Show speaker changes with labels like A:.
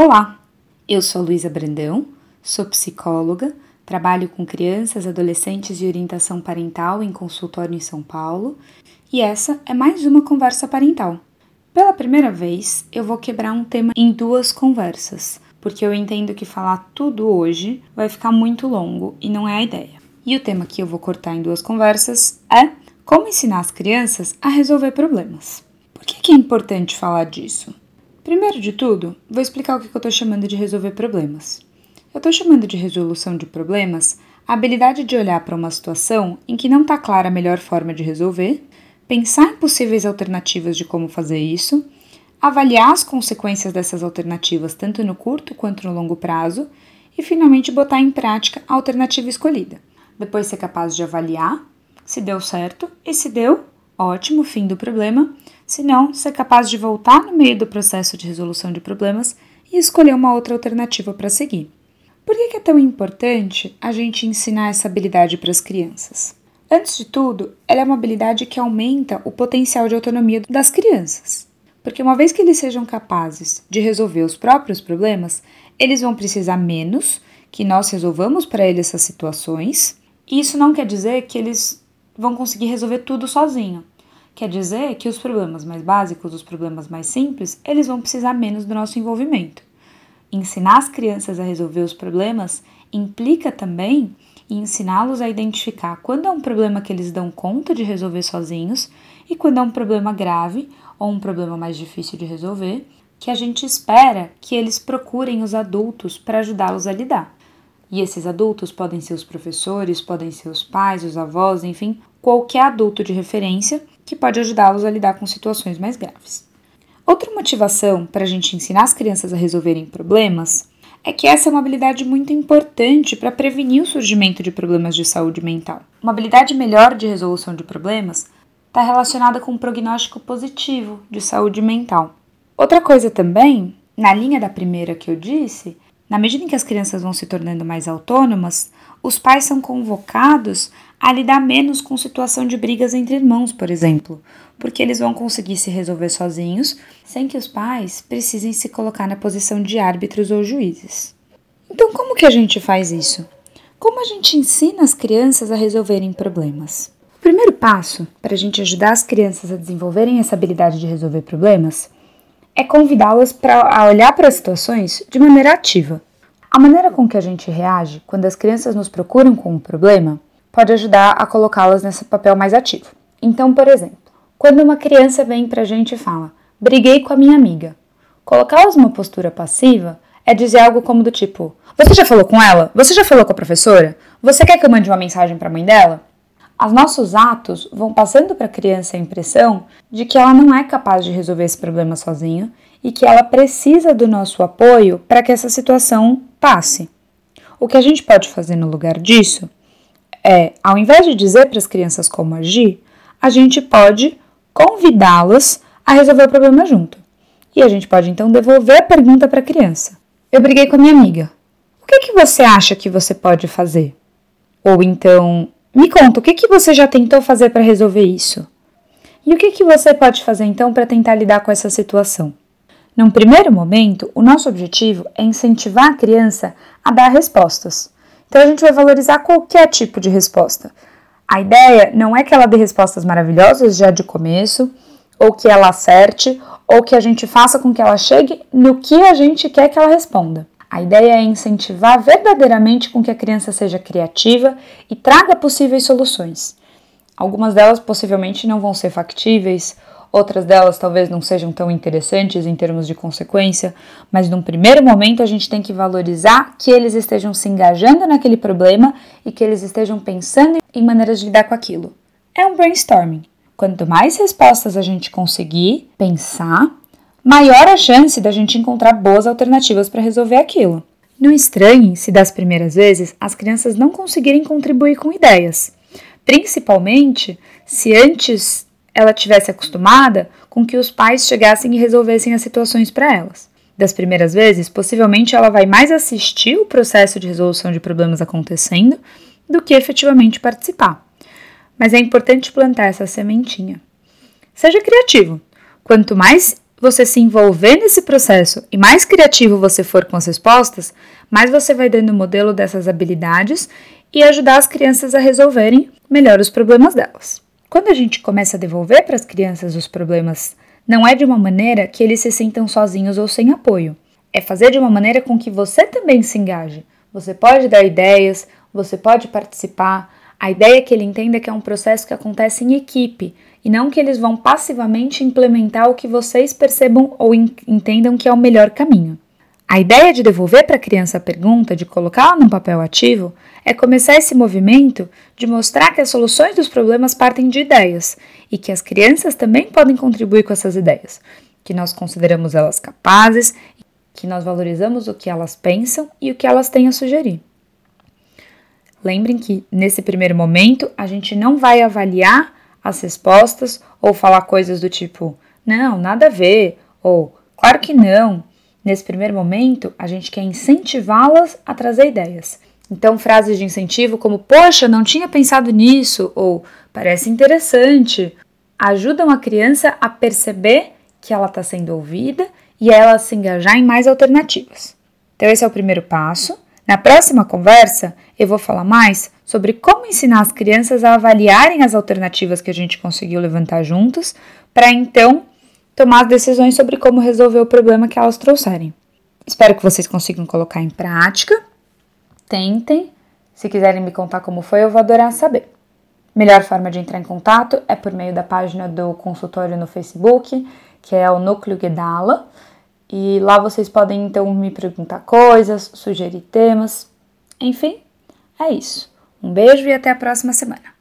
A: Olá, eu sou Luísa Brandão, sou psicóloga, trabalho com crianças, adolescentes de orientação parental em consultório em São Paulo e essa é mais uma conversa parental. Pela primeira vez, eu vou quebrar um tema em duas conversas, porque eu entendo que falar tudo hoje vai ficar muito longo e não é a ideia. E o tema que eu vou cortar em duas conversas é como ensinar as crianças a resolver problemas. Por que é importante falar disso? Primeiro de tudo, vou explicar o que eu estou chamando de resolver problemas. Eu estou chamando de resolução de problemas a habilidade de olhar para uma situação em que não está clara a melhor forma de resolver, pensar em possíveis alternativas de como fazer isso, avaliar as consequências dessas alternativas tanto no curto quanto no longo prazo e finalmente botar em prática a alternativa escolhida. Depois ser capaz de avaliar se deu certo e se deu, ótimo, fim do problema se não, ser capaz de voltar no meio do processo de resolução de problemas e escolher uma outra alternativa para seguir. Por que é tão importante a gente ensinar essa habilidade para as crianças? Antes de tudo, ela é uma habilidade que aumenta o potencial de autonomia das crianças. Porque uma vez que eles sejam capazes de resolver os próprios problemas, eles vão precisar menos que nós resolvamos para eles essas situações. E isso não quer dizer que eles vão conseguir resolver tudo sozinho. Quer dizer que os problemas mais básicos, os problemas mais simples, eles vão precisar menos do nosso envolvimento. Ensinar as crianças a resolver os problemas implica também ensiná-los a identificar quando é um problema que eles dão conta de resolver sozinhos e quando é um problema grave ou um problema mais difícil de resolver, que a gente espera que eles procurem os adultos para ajudá-los a lidar. E esses adultos podem ser os professores, podem ser os pais, os avós, enfim, qualquer adulto de referência que pode ajudá-los a lidar com situações mais graves. Outra motivação para a gente ensinar as crianças a resolverem problemas é que essa é uma habilidade muito importante para prevenir o surgimento de problemas de saúde mental. Uma habilidade melhor de resolução de problemas está relacionada com um prognóstico positivo de saúde mental. Outra coisa também, na linha da primeira que eu disse, na medida em que as crianças vão se tornando mais autônomas, os pais são convocados a lidar menos com situação de brigas entre irmãos, por exemplo, porque eles vão conseguir se resolver sozinhos, sem que os pais precisem se colocar na posição de árbitros ou juízes. Então, como que a gente faz isso? Como a gente ensina as crianças a resolverem problemas? O primeiro passo para a gente ajudar as crianças a desenvolverem essa habilidade de resolver problemas é convidá-las para olhar para as situações de maneira ativa. A maneira com que a gente reage quando as crianças nos procuram com um problema pode ajudar a colocá-las nesse papel mais ativo. Então, por exemplo, quando uma criança vem para a gente e fala: briguei com a minha amiga, colocá-las numa postura passiva é dizer algo como do tipo: Você já falou com ela? Você já falou com a professora? Você quer que eu mande uma mensagem para a mãe dela? Os nossos atos vão passando para a criança a impressão de que ela não é capaz de resolver esse problema sozinha e que ela precisa do nosso apoio para que essa situação passe. O que a gente pode fazer no lugar disso é, ao invés de dizer para as crianças como agir, a gente pode convidá-las a resolver o problema junto. E a gente pode então devolver a pergunta para a criança. Eu briguei com a minha amiga. O que, que você acha que você pode fazer? Ou então, me conta, o que, que você já tentou fazer para resolver isso? E o que, que você pode fazer então para tentar lidar com essa situação? Num primeiro momento, o nosso objetivo é incentivar a criança a dar respostas. Então a gente vai valorizar qualquer tipo de resposta. A ideia não é que ela dê respostas maravilhosas já de começo, ou que ela acerte, ou que a gente faça com que ela chegue no que a gente quer que ela responda. A ideia é incentivar verdadeiramente com que a criança seja criativa e traga possíveis soluções. Algumas delas possivelmente não vão ser factíveis, outras delas talvez não sejam tão interessantes em termos de consequência, mas num primeiro momento a gente tem que valorizar que eles estejam se engajando naquele problema e que eles estejam pensando em maneiras de lidar com aquilo. É um brainstorming. Quanto mais respostas a gente conseguir pensar, maior a chance da gente encontrar boas alternativas para resolver aquilo. Não estranhe se das primeiras vezes as crianças não conseguirem contribuir com ideias, principalmente se antes ela tivesse acostumada com que os pais chegassem e resolvessem as situações para elas. Das primeiras vezes, possivelmente ela vai mais assistir o processo de resolução de problemas acontecendo do que efetivamente participar. Mas é importante plantar essa sementinha. Seja criativo. Quanto mais você se envolver nesse processo e mais criativo você for com as respostas, mais você vai dando o modelo dessas habilidades e ajudar as crianças a resolverem melhor os problemas delas. Quando a gente começa a devolver para as crianças os problemas, não é de uma maneira que eles se sintam sozinhos ou sem apoio. É fazer de uma maneira com que você também se engaje. Você pode dar ideias, você pode participar. A ideia é que ele entenda que é um processo que acontece em equipe e não que eles vão passivamente implementar o que vocês percebam ou entendam que é o melhor caminho. A ideia de devolver para a criança a pergunta, de colocá-la num papel ativo, é começar esse movimento de mostrar que as soluções dos problemas partem de ideias e que as crianças também podem contribuir com essas ideias, que nós consideramos elas capazes, que nós valorizamos o que elas pensam e o que elas têm a sugerir. Lembrem que nesse primeiro momento a gente não vai avaliar as respostas ou falar coisas do tipo não, nada a ver ou claro que não. Nesse primeiro momento, a gente quer incentivá-las a trazer ideias. Então, frases de incentivo como poxa, não tinha pensado nisso ou parece interessante ajudam a criança a perceber que ela está sendo ouvida e ela se engajar em mais alternativas. Então, esse é o primeiro passo. Na próxima conversa, eu vou falar mais sobre como ensinar as crianças a avaliarem as alternativas que a gente conseguiu levantar juntas, para então tomar decisões sobre como resolver o problema que elas trouxerem. Espero que vocês consigam colocar em prática tentem. Se quiserem me contar como foi, eu vou adorar saber. Melhor forma de entrar em contato é por meio da página do consultório no Facebook, que é o Núcleo Guedala. E lá vocês podem então me perguntar coisas, sugerir temas. Enfim, é isso. Um beijo e até a próxima semana.